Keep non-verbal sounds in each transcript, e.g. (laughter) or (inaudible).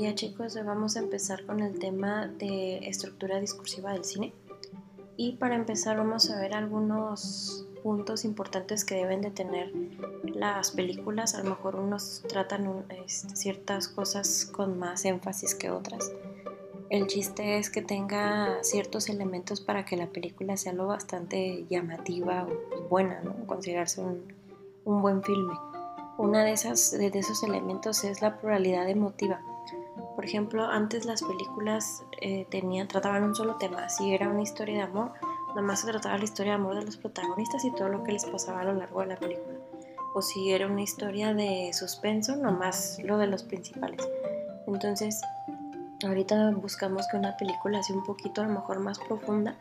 día chicos, hoy vamos a empezar con el tema de estructura discursiva del cine. Y para empezar vamos a ver algunos puntos importantes que deben de tener las películas. A lo mejor unos tratan este, ciertas cosas con más énfasis que otras. El chiste es que tenga ciertos elementos para que la película sea lo bastante llamativa o buena, ¿no? considerarse un, un buen filme. Una de, esas, de esos elementos es la pluralidad emotiva. Por ejemplo, antes las películas eh, tenían, trataban un solo tema. Si era una historia de amor, nomás se trataba la historia de amor de los protagonistas y todo lo que les pasaba a lo largo de la película. O si era una historia de suspenso, nomás lo de los principales. Entonces, ahorita buscamos que una película sea un poquito a lo mejor más profunda.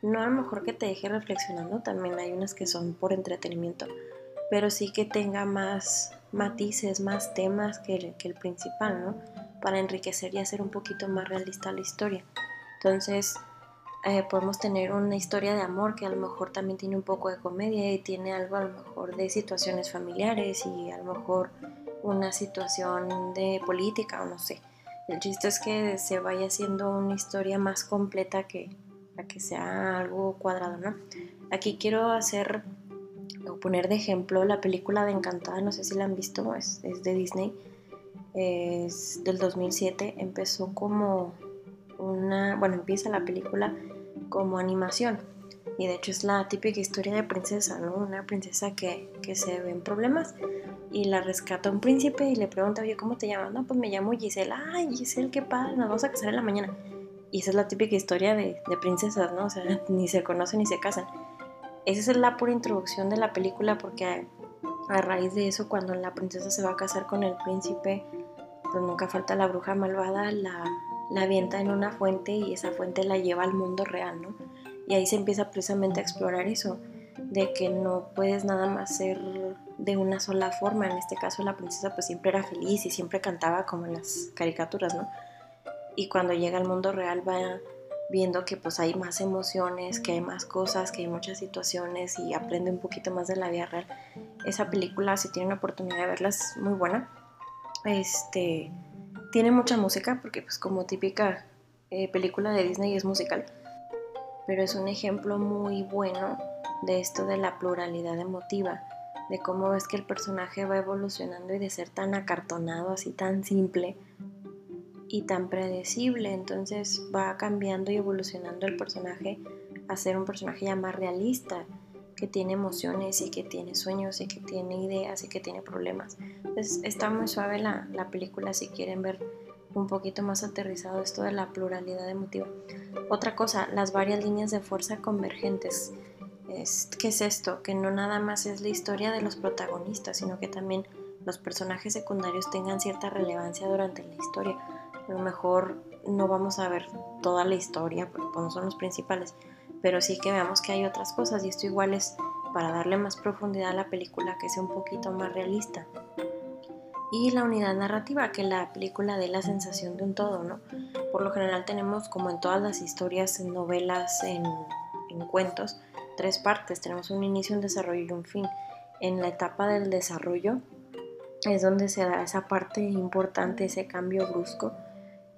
No a lo mejor que te deje reflexionando, también hay unas que son por entretenimiento, pero sí que tenga más matices, más temas que el, que el principal, ¿no? Para enriquecer y hacer un poquito más realista la historia. Entonces, eh, podemos tener una historia de amor que a lo mejor también tiene un poco de comedia y tiene algo a lo mejor de situaciones familiares y a lo mejor una situación de política o no sé. El chiste es que se vaya haciendo una historia más completa que, a que sea algo cuadrado, ¿no? Aquí quiero hacer o poner de ejemplo la película de Encantada, no sé si la han visto, es, es de Disney, es del 2007, empezó como una, bueno, empieza la película como animación y de hecho es la típica historia de princesa, ¿no? Una princesa que, que se ve en problemas y la rescata un príncipe y le pregunta, oye, ¿cómo te llamas? No, pues me llamo Giselle. Ay, Giselle, qué padre, nos vamos a casar en la mañana. Y esa es la típica historia de, de princesas, ¿no? O sea, (laughs) ni se conocen ni se casan. Esa es la pura introducción de la película porque a, raíz de eso cuando la princesa se va a casar con el príncipe, pues nunca falta la bruja malvada, la, la avienta en una fuente y esa fuente la lleva al mundo real, ¿no? Y ahí se empieza precisamente a explorar eso, de que no puedes nada más ser de una sola forma. En este caso la princesa pues siempre era feliz y siempre cantaba como en las caricaturas, ¿no? Y cuando llega al mundo real va viendo que pues hay más emociones, que hay más cosas, que hay muchas situaciones y aprende un poquito más de la vida real. Esa película, si tienen la oportunidad de verla, es muy buena. Este, tiene mucha música porque pues como típica eh, película de Disney es musical, pero es un ejemplo muy bueno de esto de la pluralidad emotiva, de cómo es que el personaje va evolucionando y de ser tan acartonado, así tan simple, y tan predecible, entonces va cambiando y evolucionando el personaje a ser un personaje ya más realista, que tiene emociones y que tiene sueños y que tiene ideas y que tiene problemas. Entonces está muy suave la, la película si quieren ver un poquito más aterrizado esto de la pluralidad emotiva. Otra cosa, las varias líneas de fuerza convergentes. Es, ¿Qué es esto? Que no nada más es la historia de los protagonistas, sino que también los personajes secundarios tengan cierta relevancia durante la historia a lo mejor no vamos a ver toda la historia porque pues, no son los principales, pero sí que veamos que hay otras cosas y esto igual es para darle más profundidad a la película que sea un poquito más realista. Y la unidad narrativa, que la película dé la sensación de un todo, ¿no? Por lo general tenemos, como en todas las historias, en novelas, en, en cuentos, tres partes. Tenemos un inicio, un desarrollo y un fin. En la etapa del desarrollo es donde se da esa parte importante, ese cambio brusco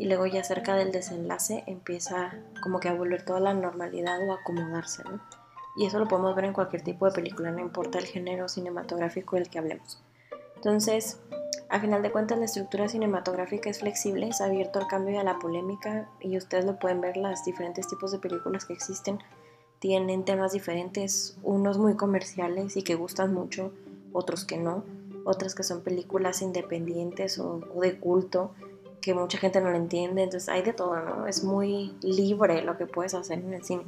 y luego ya cerca del desenlace empieza como que a volver toda la normalidad o a acomodarse, ¿no? Y eso lo podemos ver en cualquier tipo de película, no importa el género cinematográfico del que hablemos. Entonces, a final de cuentas, la estructura cinematográfica es flexible, es abierto al cambio y a la polémica, y ustedes lo pueden ver, los diferentes tipos de películas que existen tienen temas diferentes, unos muy comerciales y que gustan mucho, otros que no, otras que son películas independientes o, o de culto, que mucha gente no lo entiende, entonces hay de todo, ¿no? Es muy libre lo que puedes hacer en el cine.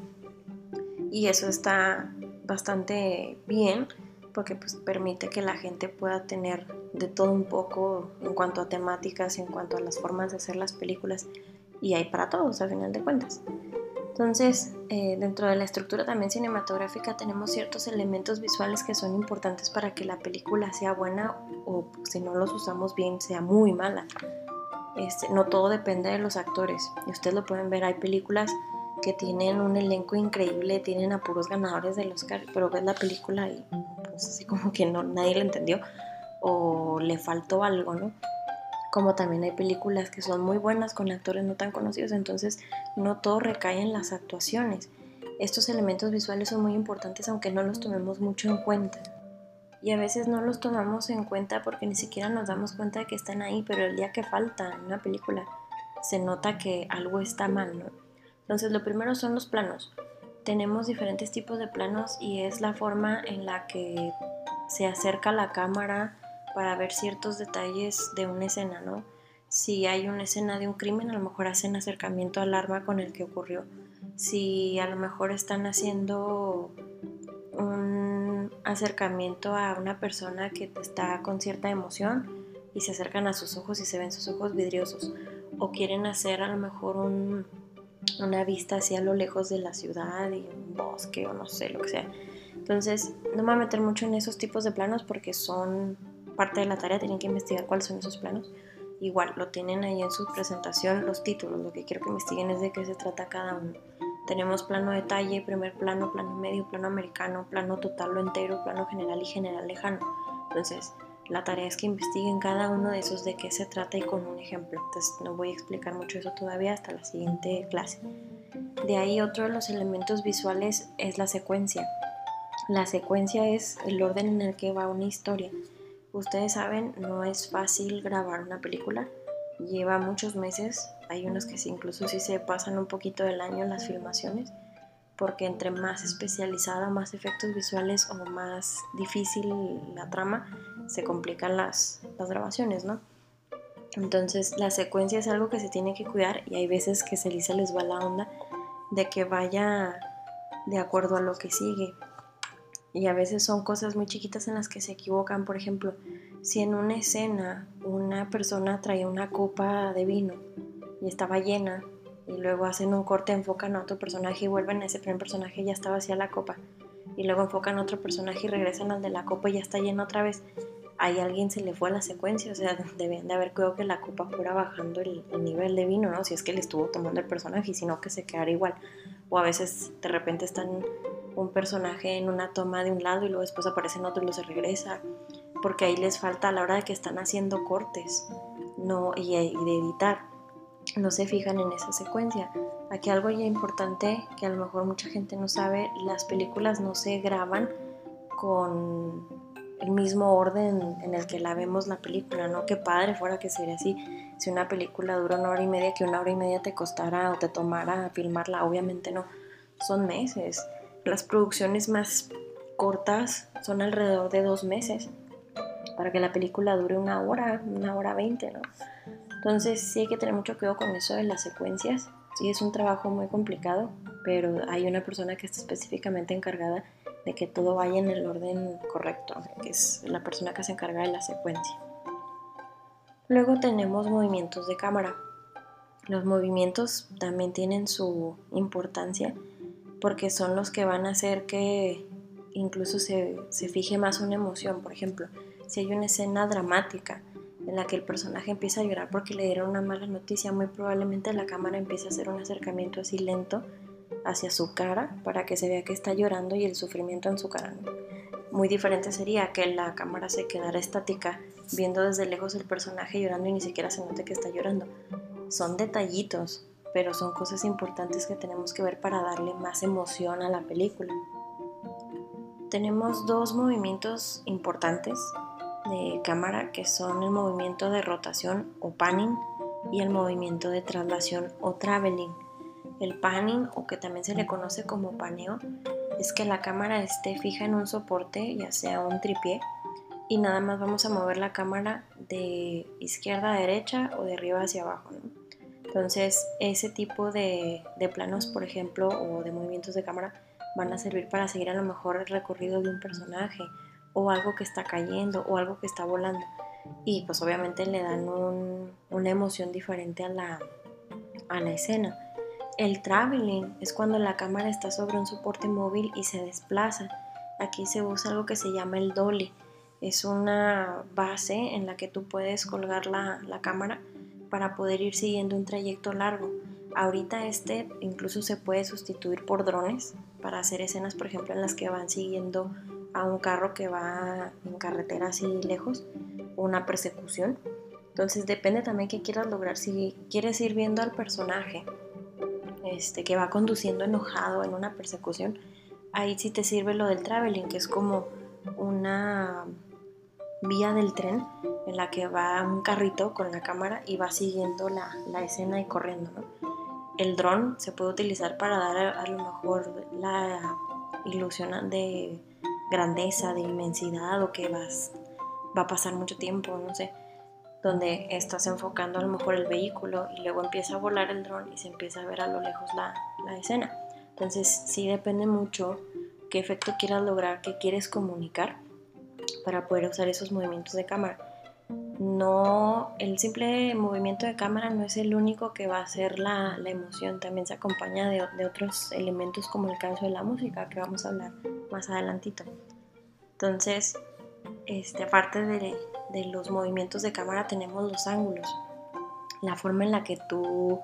Y eso está bastante bien porque pues permite que la gente pueda tener de todo un poco en cuanto a temáticas, en cuanto a las formas de hacer las películas y hay para todos al final de cuentas. Entonces, eh, dentro de la estructura también cinematográfica tenemos ciertos elementos visuales que son importantes para que la película sea buena o si no los usamos bien sea muy mala. Este, no todo depende de los actores. Y ustedes lo pueden ver, hay películas que tienen un elenco increíble, tienen a puros ganadores del Oscar, pero ves la película y pues así como que no, nadie la entendió o le faltó algo, ¿no? como también hay películas que son muy buenas con actores no tan conocidos, entonces no todo recae en las actuaciones. Estos elementos visuales son muy importantes aunque no los tomemos mucho en cuenta. Y a veces no los tomamos en cuenta porque ni siquiera nos damos cuenta de que están ahí, pero el día que falta en una película se nota que algo está mal. Entonces lo primero son los planos. Tenemos diferentes tipos de planos y es la forma en la que se acerca la cámara para ver ciertos detalles de una escena, ¿no? Si hay una escena de un crimen, a lo mejor hacen acercamiento al arma con el que ocurrió. Si a lo mejor están haciendo acercamiento a una persona que está con cierta emoción y se acercan a sus ojos y se ven sus ojos vidriosos. O quieren hacer a lo mejor una vista hacia lo lejos de la ciudad y un bosque o no sé, lo que sea. Entonces, no me voy a meter mucho en esos tipos de planos porque son parte de la tarea, tienen que investigar cuáles son esos planos. Igual, lo tienen ahí en su presentación los títulos, lo que quiero que investiguen es de qué se trata cada uno. Tenemos plano detalle, primer plano, plano medio, plano americano, plano total o entero, plano general y general lejano. Entonces, la tarea es que investiguen cada uno de esos de qué se trata y con un ejemplo. Entonces, no voy a explicar mucho eso todavía hasta la siguiente clase. De ahí otro de los elementos visuales es la secuencia. La secuencia es el orden en el que va una historia. Ustedes saben, no es fácil grabar una película, lleva muchos meses, hay unos que incluso sí se pasan un poquito del año en las filmaciones, porque entre más especializada, más efectos visuales o más difícil la trama, se complican las, las grabaciones, ¿no? Entonces la secuencia es algo que se tiene que cuidar y hay veces que se les va la onda de que vaya de acuerdo a lo que sigue y a veces son cosas muy chiquitas en las que se equivocan. Por ejemplo, si en una escena una persona traía una copa de vino y estaba llena y luego hacen un corte, enfocan a otro personaje y vuelven a ese primer personaje y ya estaba vacía la copa y luego enfocan a otro personaje y regresan al de la copa y ya está llena otra vez. Ahí alguien se le fue a la secuencia, o sea, debían de haber cuidado que la copa fuera bajando el, el nivel de vino, ¿no? Si es que le estuvo tomando el personaje, sino que se quedara igual. O a veces de repente están un personaje en una toma de un lado y luego después aparece en otro y luego se regresa, porque ahí les falta a la hora de que están haciendo cortes no, y, de editar, no se fijan en esa secuencia. Aquí algo ya importante que a lo mejor mucha gente no sabe, las películas no se graban con el mismo orden en el que la vemos la película, ¿no? Qué padre fuera que sería así. Si una película dura una hora y media, que una hora y media te costara o te tomara filmarla, obviamente no. Son meses. Las producciones más cortas son alrededor de dos meses para que la película dure una hora, una hora veinte, ¿no? Entonces sí hay que tener mucho cuidado con eso de las secuencias. Sí es un trabajo muy complicado, pero hay una persona que está específicamente encargada de que todo vaya en el orden correcto, que es la persona que se encarga de la secuencia. Luego tenemos movimientos de cámara. Los movimientos también tienen su importancia porque son los que van a hacer que incluso se, fije más una emoción. Por ejemplo, si hay una escena dramática en la que el personaje empieza a llorar porque le dieron una mala noticia, muy probablemente la cámara empiece a hacer un acercamiento así lento hacia su cara para que se vea que está llorando y el sufrimiento en su cara. Muy diferente sería que la cámara se quedara estática viendo desde lejos el personaje llorando y ni siquiera se note que está llorando. Son detallitos pero son cosas importantes que tenemos que ver para darle más emoción a la película. Tenemos dos movimientos importantes de cámara que son el movimiento de rotación o panning y el movimiento de traslación o traveling. El panning, o que también se le conoce como paneo, es que la cámara esté fija en un soporte, ya sea un tripié, y nada más vamos a mover la cámara de izquierda a derecha o de arriba hacia abajo. Entonces, ese tipo de, planos, por ejemplo, o de movimientos de cámara, van a servir para seguir a lo mejor el recorrido de un personaje, o algo que está cayendo, o algo que está volando. Y pues obviamente le dan una emoción diferente a la, a la escena. El traveling es cuando la cámara está sobre un soporte móvil y se desplaza. Aquí se usa algo que se llama el dolly. Es una base en la que tú puedes colgar la, la cámara para poder ir siguiendo un trayecto largo. Ahorita este incluso se puede sustituir por drones para hacer escenas, por ejemplo, en las que van siguiendo a un carro que va en carretera así lejos, una persecución. Entonces depende también qué quieras lograr. Si quieres ir viendo al personaje este, que va conduciendo enojado en una persecución, ahí sí te sirve lo del traveling, que es como una vía del tren en la que va un carrito con la cámara y va siguiendo la, escena y corriendo. El dron se puede utilizar para dar a, lo mejor la ilusión de grandeza, de inmensidad o que vas, va a pasar mucho tiempo, no sé, donde estás enfocando a lo mejor el vehículo y luego empieza a volar el dron y se empieza a ver a lo lejos la, la escena. Entonces sí depende mucho qué efecto quieras lograr, qué quieres comunicar para poder usar esos movimientos de cámara. No, el simple movimiento de cámara no es el único que va a hacer la, la emoción, también se acompaña de, de, otros elementos como el caso de la música, que vamos a hablar más adelantito. Entonces, este, aparte de, de los movimientos de cámara tenemos los ángulos, la forma en la que tú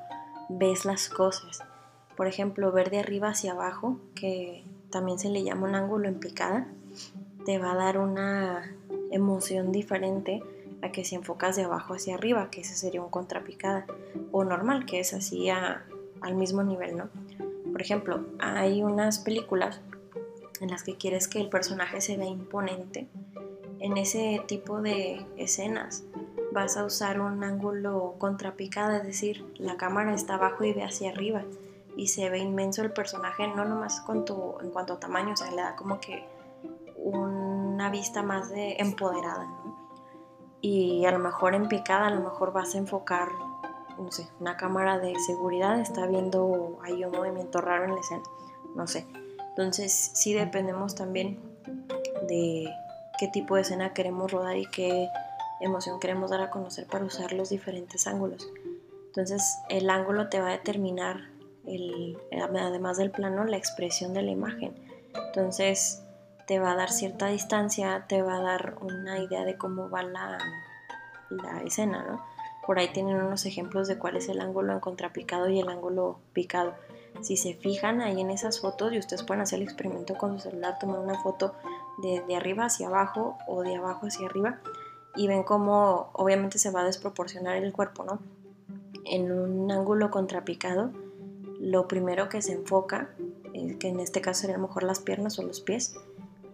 ves las cosas. Por ejemplo, ver de arriba hacia abajo, que también se le llama un ángulo en picada, te va a dar una emoción diferente a que si enfocas de abajo hacia arriba, que ese sería un contrapicada, o normal, que es así al mismo nivel, ¿no? Por ejemplo, hay unas películas en las que quieres que el personaje se vea imponente. En ese tipo de escenas vas a usar un ángulo contrapicada, es decir, la cámara está abajo y ve hacia arriba y se ve inmenso el personaje, no nomás en cuanto a tamaño, o sea, le da como que una vista más de empoderada, Y a lo mejor en picada, a lo mejor vas a enfocar, no sé, una cámara de seguridad está viendo ahí un movimiento raro en la escena, no sé. Entonces sí dependemos también de qué tipo de escena queremos rodar y qué emoción queremos dar a conocer para usar los diferentes ángulos. Entonces el ángulo te va a determinar, el, además del plano, la expresión de la imagen. Entonces te va a dar cierta distancia, te va a dar una idea de cómo va la, la escena, ¿no? Por ahí tienen unos ejemplos de cuál es el ángulo en contrapicado y el ángulo picado. Si se fijan ahí en esas fotos y ustedes pueden hacer el experimento con su celular, tomar una foto de, de arriba hacia abajo o de abajo hacia arriba y ven cómo obviamente se va a desproporcionar el cuerpo, ¿no? En un ángulo contrapicado, lo primero que se enfoca, eh, que en este caso sería a lo mejor las piernas o los pies,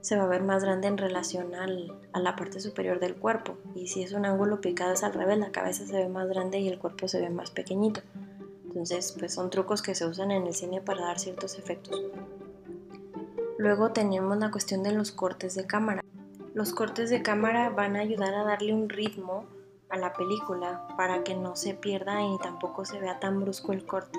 se va a ver más grande en relación a la parte superior del cuerpo. Y si es un ángulo picado es al revés, la cabeza se ve más grande y el cuerpo se ve más pequeñito. Entonces, pues son trucos que se usan en el cine para dar ciertos efectos. Luego tenemos la cuestión de los cortes de cámara. Los cortes de cámara van a ayudar a darle un ritmo a la película para que no se pierda y tampoco se vea tan brusco el corte.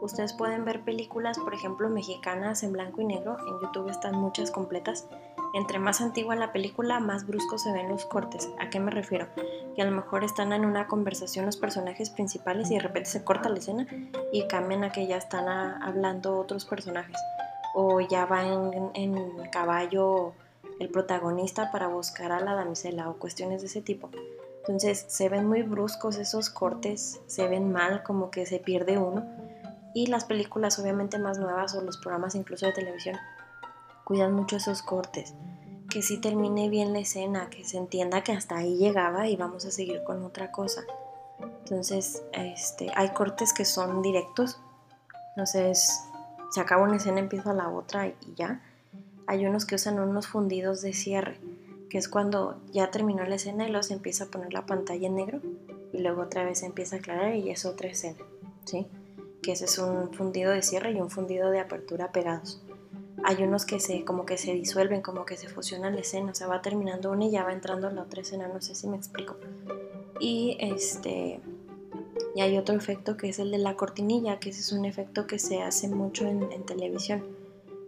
Ustedes pueden ver películas, por ejemplo, mexicanas en blanco y negro. En YouTube están muchas completas. Entre más antigua la película, más bruscos se ven los cortes. ¿A qué me refiero? Que a lo mejor están en una conversación los personajes principales y de repente se corta la escena y cambian a que ya están hablando otros personajes. O ya va en, en caballo el protagonista para buscar a la damisela o cuestiones de ese tipo. Entonces se ven muy bruscos esos cortes, se ven mal, como que se pierde uno y las películas obviamente más nuevas o los programas incluso de televisión cuidan mucho esos cortes. Que sí termine bien la escena, que se entienda que hasta ahí llegaba y vamos a seguir con otra cosa. Entonces, este, hay cortes que son directos. Entonces, se acaba una escena, empieza la otra y ya. Hay unos que usan unos fundidos de cierre, que es cuando ya terminó la escena y luego se empieza a poner la pantalla en negro y luego otra vez empieza a aclarar y es otra escena, ¿sí? que ese es un fundido de cierre y un fundido de apertura pegados. Hay unos que se como que se disuelven, como que se fusionan la escena, o sea, va terminando una y ya va entrando la otra escena, no sé si me explico. Y este y hay otro efecto que es el de la cortinilla, que ese es un efecto que se hace mucho en, televisión,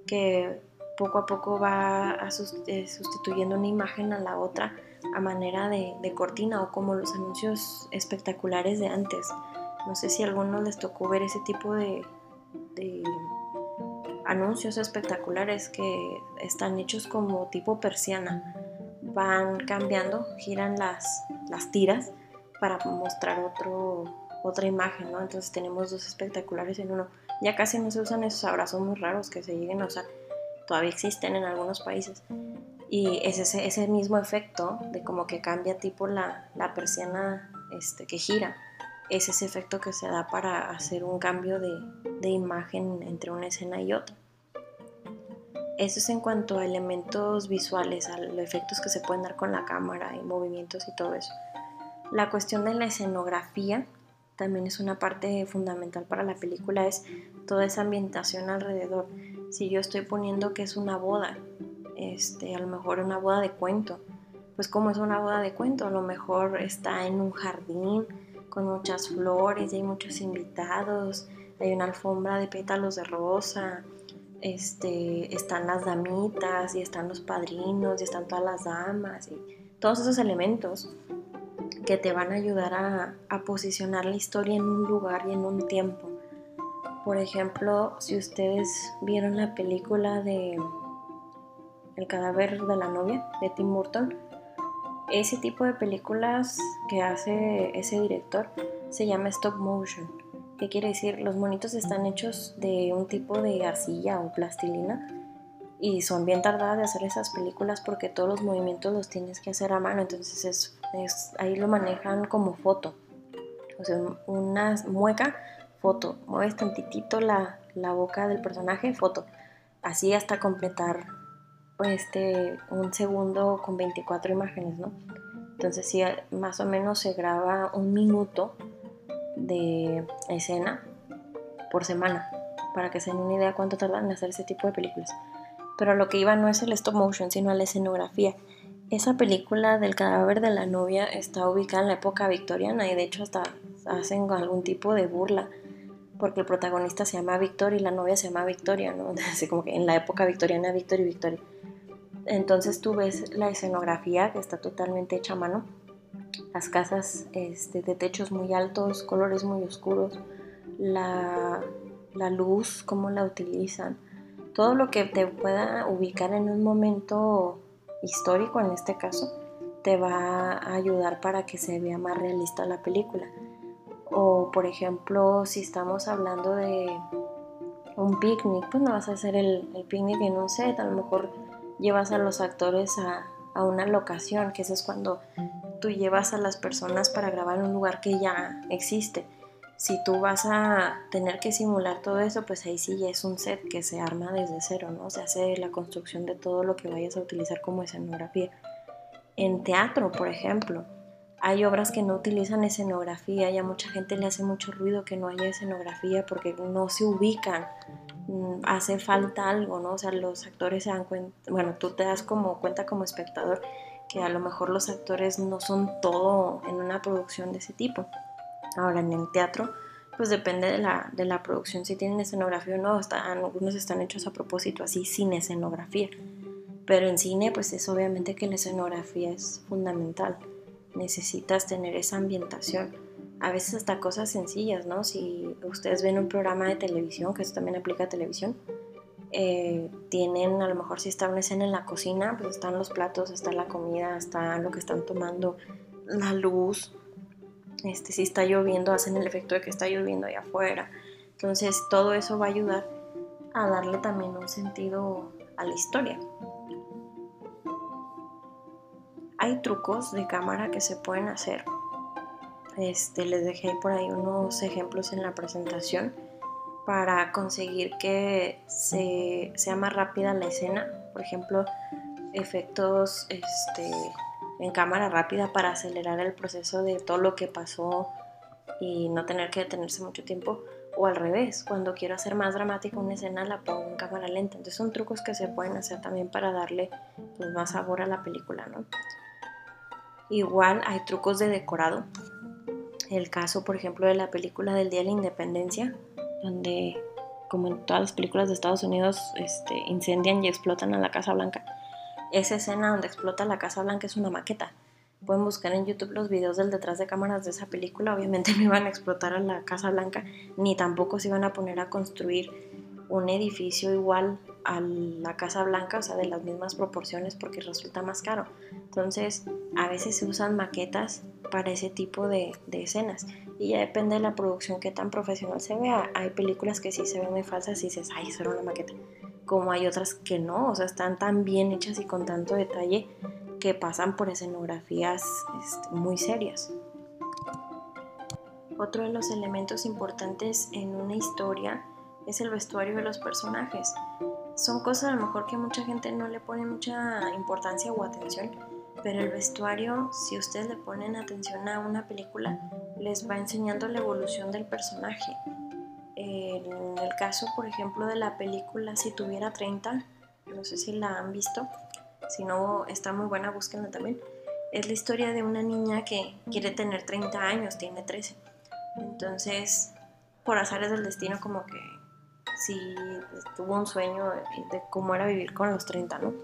que poco a poco va eh, sustituyendo una imagen a la otra a manera de, cortina o como los anuncios espectaculares de antes no sé si a algunos les tocó ver ese tipo de, anuncios espectaculares que están hechos como tipo persiana. Van cambiando, giran las, las tiras para mostrar otro, otra imagen, ¿no? Entonces tenemos dos espectaculares en uno. Ya casi no se usan esos abrazos muy raros que se lleguen a usar. Todavía existen en algunos países. Y es ese, ese mismo efecto de como que cambia tipo la, la persiana este, que gira, es ese efecto que se da para hacer un cambio de, de imagen entre una escena y otra. Eso es en cuanto a elementos visuales, a los efectos que se pueden dar con la cámara y movimientos y todo eso. La cuestión de la escenografía también es una parte fundamental para la película, es toda esa ambientación alrededor. Si yo estoy poniendo que es una boda, este, a lo mejor una boda de cuento, pues como es una boda de cuento, a lo mejor está en un jardín con muchas flores y hay muchos invitados, hay una alfombra de pétalos de rosa, este, están las damitas y están los padrinos y están todas las damas y todos esos elementos que te van a ayudar a, posicionar la historia en un lugar y en un tiempo. Por ejemplo, si ustedes vieron la película de El cadáver de la novia de Tim Burton, ese tipo de películas que hace ese director se llama stop motion. ¿Qué quiere decir? Los monitos están hechos de un tipo de arcilla o plastilina y son bien tardadas de hacer esas películas porque todos los movimientos los tienes que hacer a mano, entonces es ahí lo manejan como foto. O sea, una mueca, foto. Mueves tantitito la, la boca del personaje, foto. Así hasta completar este, un segundo con 24 imágenes, ¿no? Entonces sí, más o menos se graba un minuto de escena por semana, para que se den una idea cuánto tardan en hacer ese tipo de películas. Pero lo que iba no es el stop motion, sino la escenografía. Esa película del cadáver de la novia está ubicada en la época victoriana y de hecho hasta hacen algún tipo de burla porque el protagonista se llama Victor y la novia se llama Victoria, ¿no? (laughs) Así como que en la época victoriana Victor y Victoria. Entonces tú ves la escenografía que está totalmente hecha a mano, las casas este, de techos muy altos, colores muy oscuros, la, la luz, cómo la utilizan, todo lo que te pueda ubicar en un momento histórico en este caso, te va a ayudar para que se vea más realista la película. O por ejemplo, si estamos hablando de un picnic, pues no vas a hacer el, picnic en un set, a lo mejor llevas a los actores a, a una locación, que eso es cuando tú llevas a las personas para grabar un lugar que ya existe si tú vas a tener que simular todo eso, pues ahí sí ya es un set que se arma desde cero, ¿no? Se hace la construcción de todo lo que vayas a utilizar como escenografía. En teatro, por ejemplo, hay obras que no utilizan escenografía y a mucha gente le hace mucho ruido que no haya escenografía porque no se ubican, mm, hace falta algo, ¿no? O sea, los actores se dan cuenta, bueno, tú te das como cuenta como espectador que a lo mejor los actores no son todo en una producción de ese tipo. Ahora en el teatro, pues depende de la, de la producción, si tienen escenografía o no, algunos están hechos a propósito así sin escenografía. Pero en cine, pues es obviamente que la escenografía es fundamental. Necesitas tener esa ambientación. A veces hasta cosas sencillas, ¿no? Si ustedes ven un programa de televisión, que eso también aplica a televisión, eh, tienen a lo mejor si está una escena en la cocina, pues están los platos, está la comida, está lo que están tomando, la luz, este, si está lloviendo, hacen el efecto de que está lloviendo allá afuera. Entonces todo eso va a ayudar a darle también un sentido a la historia. Hay trucos de cámara que se pueden hacer. Este, les dejé por ahí unos ejemplos en la presentación para conseguir que se, sea más rápida la escena. Por ejemplo, efectos este, en cámara rápida para acelerar el proceso de todo lo que pasó y no tener que detenerse mucho tiempo. O al revés, cuando quiero hacer más dramática una escena la pongo en cámara lenta. Entonces son trucos que se pueden hacer también para darle pues, más sabor a la película, ¿no? Igual hay trucos de decorado. El caso, por ejemplo, de la película del Día de la Independencia, donde, como en todas las películas de Estados Unidos, este, incendian y explotan a la Casa Blanca esa escena donde explota la Casa Blanca es una maqueta. Pueden buscar en YouTube los videos del detrás de cámaras de esa película. Obviamente (laughs) no iban a explotar a la Casa Blanca, ni tampoco se iban a poner a construir un edificio igual a la Casa Blanca, o sea, de las mismas proporciones, porque resulta más caro. Entonces, a veces se usan maquetas para ese tipo de, de escenas. Y ya depende de la producción que tan profesional se vea. Hay películas que sí se ven muy falsas y dices, ay, eso era una maqueta como hay otras que no, o sea, están tan bien hechas y con tanto detalle que pasan por escenografías este, muy serias. Otro de los elementos importantes en una historia es el vestuario de los personajes. Son cosas a lo mejor que mucha gente no le pone mucha importancia o atención, pero el vestuario, si ustedes le ponen atención a una película, les va enseñando la evolución del personaje. En el caso, por ejemplo, de la película Si tuviera 30, no sé si la han visto, si no está muy buena, búsquenla también. Es la historia de una niña que quiere tener 30 años, tiene 13. Entonces, por azares del destino, como que sí tuvo un sueño de cómo era vivir con los 30, ¿no?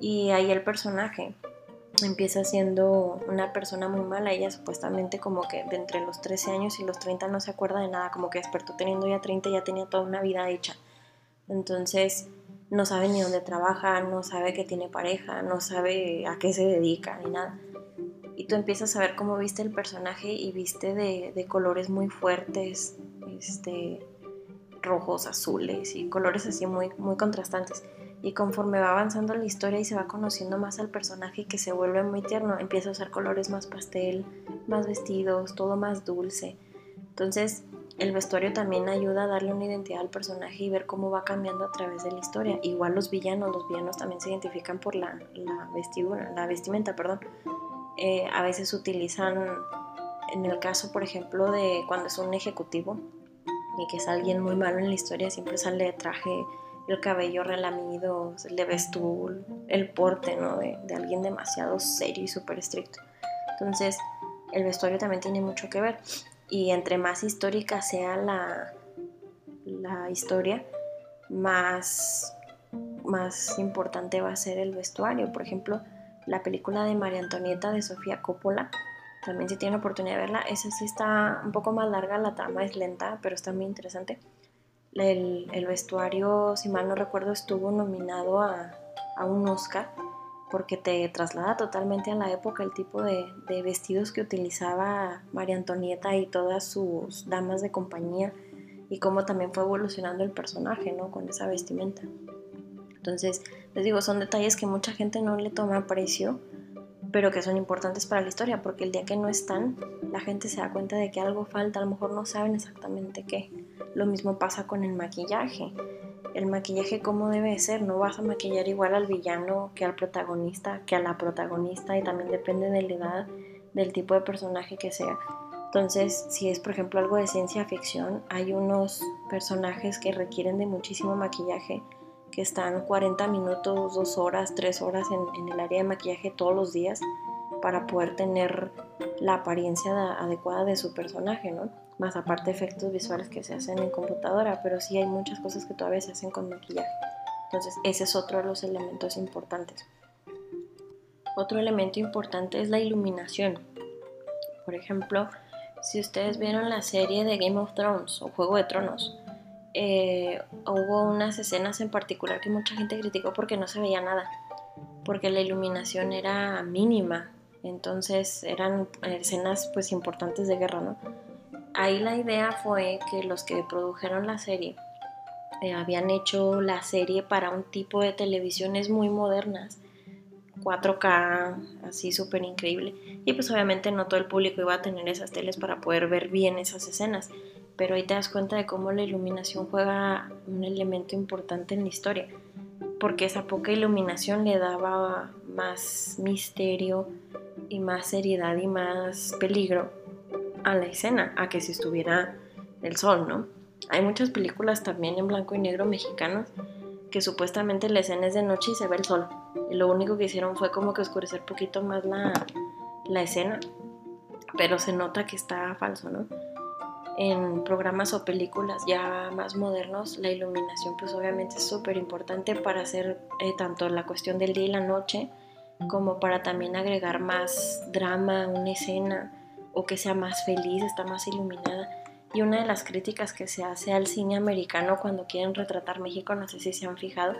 Y ahí el personaje empieza siendo una persona muy mala. Ella supuestamente como que de entre los 13 años y los 30 no se acuerda de nada, como que despertó teniendo ya 30 y ya tenía toda una vida hecha. Entonces no sabe ni dónde trabaja, no sabe que tiene pareja, no sabe a qué se dedica ni nada. Y tú empiezas a ver cómo viste el personaje y viste de, de colores muy fuertes, este, rojos, azules y colores así muy, muy contrastantes. Y conforme va avanzando la historia y se va conociendo más al personaje que se vuelve muy tierno, empieza a usar colores más pastel, más vestidos, todo más dulce. Entonces, el vestuario también ayuda a darle una identidad al personaje y ver cómo va cambiando a través de la historia. Igual los villanos, los villanos también se identifican por la, vestidura, la vestimenta, perdón. Eh, a veces utilizan, en el caso, por ejemplo, de cuando es un ejecutivo y que es alguien muy malo en la historia, siempre sale de traje el cabello relamido, el de vestul, el porte, ¿no? De, de alguien demasiado serio y súper estricto. Entonces, el vestuario también tiene mucho que ver. Y entre más histórica sea la, la historia, más, más importante va a ser el vestuario. Por ejemplo, la película de María Antonieta de Sofía Coppola, también si tienen oportunidad de verla, esa sí está un poco más larga, la trama es lenta, pero está muy interesante. El, vestuario, si mal no recuerdo, estuvo nominado a, un Oscar porque te traslada totalmente a la época el tipo de, vestidos que utilizaba María Antonieta y todas sus damas de compañía y cómo también fue evolucionando el personaje, ¿no? Con esa vestimenta. Entonces, les digo, son detalles que mucha gente no le toma aprecio, pero que son importantes para la historia, porque el día que no están, la gente se da cuenta de que algo falta, a lo mejor no saben exactamente qué. Lo mismo pasa con el maquillaje. El maquillaje cómo debe ser, no vas a maquillar igual al villano que al protagonista, que a la protagonista y también depende de la edad, del tipo de personaje que sea. Entonces, si es por ejemplo algo de ciencia ficción, hay unos personajes que requieren de muchísimo maquillaje, que están 40 minutos, 2 horas, 3 horas en, en el área de maquillaje todos los días para poder tener la apariencia adecuada de su personaje, ¿no? Más aparte efectos visuales que se hacen en computadora, pero sí hay muchas cosas que todavía se hacen con maquillaje. Entonces, ese es otro de los elementos importantes. Otro elemento importante es la iluminación. Por ejemplo, si ustedes vieron la serie de Game of Thrones o Juego de Tronos, eh, hubo unas escenas en particular que mucha gente criticó porque no se veía nada, porque la iluminación era mínima, entonces eran escenas pues importantes de guerra, ¿no? Ahí la idea fue que los que produjeron la serie eh, habían hecho la serie para un tipo de televisiones muy modernas, 4K, así súper increíble. Y pues obviamente no todo el público iba a tener esas teles para poder ver bien esas escenas. Pero ahí te das cuenta de cómo la iluminación juega un elemento importante en la historia. Porque esa poca iluminación le daba más misterio, y más seriedad y más peligro a la escena, a que si estuviera el sol, ¿no? Hay muchas películas también en blanco y negro mexicanos que supuestamente la escena es de noche y se ve el sol. Y lo único que hicieron fue como que oscurecer poquito más la, la escena, pero se nota que está falso, ¿no? En programas o películas ya más modernos, la iluminación pues obviamente es súper importante para hacer eh, tanto la cuestión del día y la noche, como para también agregar más drama a una escena o que sea más feliz, está más iluminada. Y una de las críticas que se hace al cine americano cuando quieren retratar México, no sé si se han fijado,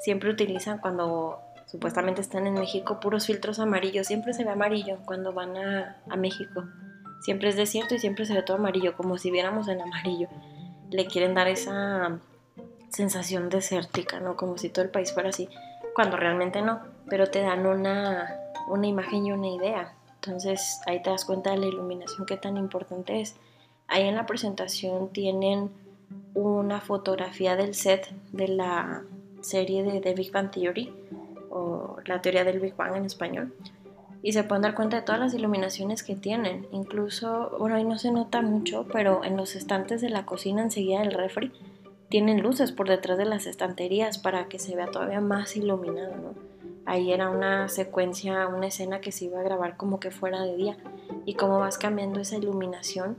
siempre utilizan cuando supuestamente están en México puros filtros amarillos, siempre se ve amarillo cuando van a, a México. Siempre es desierto y siempre se ve todo amarillo, como si viéramos en amarillo. Le quieren dar esa sensación desértica, ¿no? Como si todo el país fuera así, cuando realmente no pero te dan una, imagen y una idea. Entonces ahí te das cuenta de la iluminación que tan importante es. Ahí en la presentación tienen una fotografía del set de la serie de The Big Bang Theory o la teoría del Big Bang en español y se pueden dar cuenta de todas las iluminaciones que tienen. Incluso, bueno, ahí no se nota mucho, pero en los estantes de la cocina enseguida del refri tienen luces por detrás de las estanterías para que se vea todavía más iluminado, ¿no? Ahí era una secuencia, una escena que se iba a grabar como que fuera de día y cómo vas cambiando esa iluminación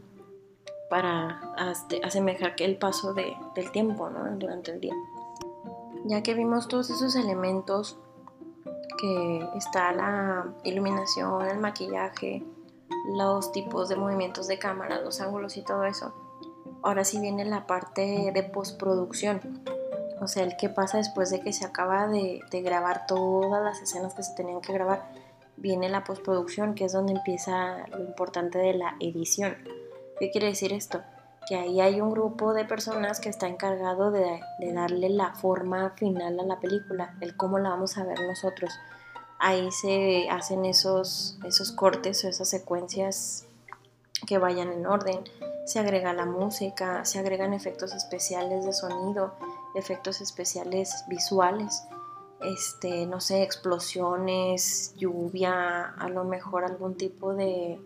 para asemejar el paso de, del tiempo ¿no? durante el día. Ya que vimos todos esos elementos que está la iluminación, el maquillaje, los tipos de movimientos de cámara, los ángulos y todo eso. Ahora sí viene la parte de postproducción, o sea, el que pasa después de que se acaba de, de, grabar todas las escenas que se tenían que grabar, viene la postproducción, que es donde empieza lo importante de la edición. ¿Qué quiere decir esto? Que ahí hay un grupo de personas que está encargado de, de darle la forma final a la película, el cómo la vamos a ver nosotros ahí se hacen esos, esos cortes o esas secuencias que vayan en orden. Se agrega la música, se agregan efectos especiales de sonido, efectos especiales visuales, este, no sé, explosiones, lluvia, a lo mejor algún tipo de,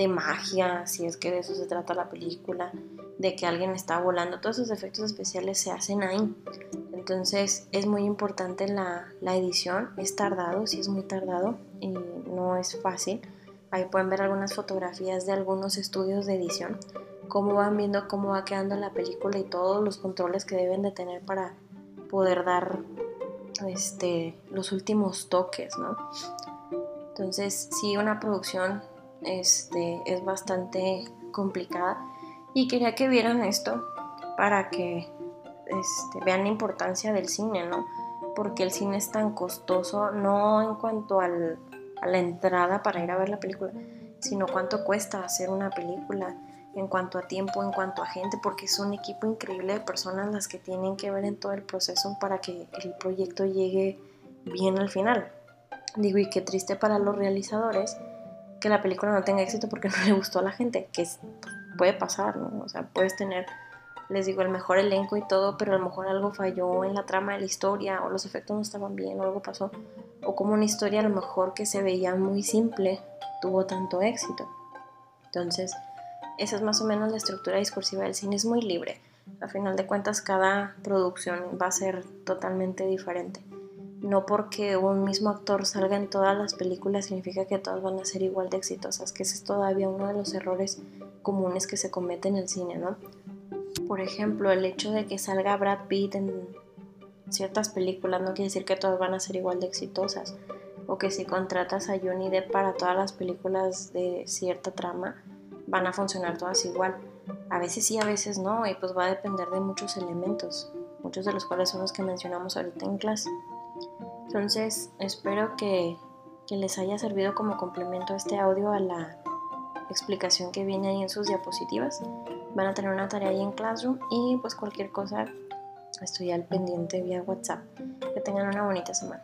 de magia, si es que de eso se trata la película, de que alguien está volando, todos esos efectos especiales se hacen ahí. Entonces es muy importante la, edición, es tardado, sí es muy tardado y no es fácil. Ahí pueden ver algunas fotografías de algunos estudios de edición, cómo van viendo cómo va quedando la película y todos los controles que deben de tener para poder dar este, los últimos toques, ¿no? Entonces sí, una producción este, es bastante complicada y quería que vieran esto para que este, vean la importancia del cine, ¿no? Porque el cine es tan costoso, no en cuanto a la entrada para ir a ver la película, sino cuánto cuesta hacer una película, en cuanto a tiempo, en cuanto a gente, porque es un equipo increíble de personas las que tienen que ver en todo el proceso para que el proyecto llegue bien al final. Digo, y qué triste para los realizadores que la película no tenga éxito porque (laughs) no le gustó a la gente, que puede pasar, ¿no? O sea, puedes tener les digo, el mejor elenco y todo, pero a lo mejor algo falló en la trama de la historia, o los efectos no estaban bien, o algo pasó, o como una historia a lo mejor que se veía muy simple tuvo tanto éxito. Entonces, esa es más o menos la estructura discursiva del cine, es muy libre. A final de cuentas, cada producción va a ser totalmente diferente. No porque un mismo actor salga en todas las películas significa que todas van a ser igual de exitosas, que ese es todavía uno de los errores comunes que se cometen en el cine, ¿no? por ejemplo, el hecho de que salga Brad Pitt en ciertas películas no quiere decir que todas van a ser igual de exitosas. O que si contratas a Johnny Depp para todas las películas de cierta trama, van a funcionar todas igual. A veces sí, a veces no, y pues va a depender de muchos elementos, muchos de los cuales son los que mencionamos ahorita en clase. Entonces, espero que, que les haya servido como complemento este audio a la explicación que viene ahí en sus diapositivas van a tener una tarea ahí en Classroom y pues cualquier cosa estoy al pendiente vía WhatsApp. Que tengan una bonita semana.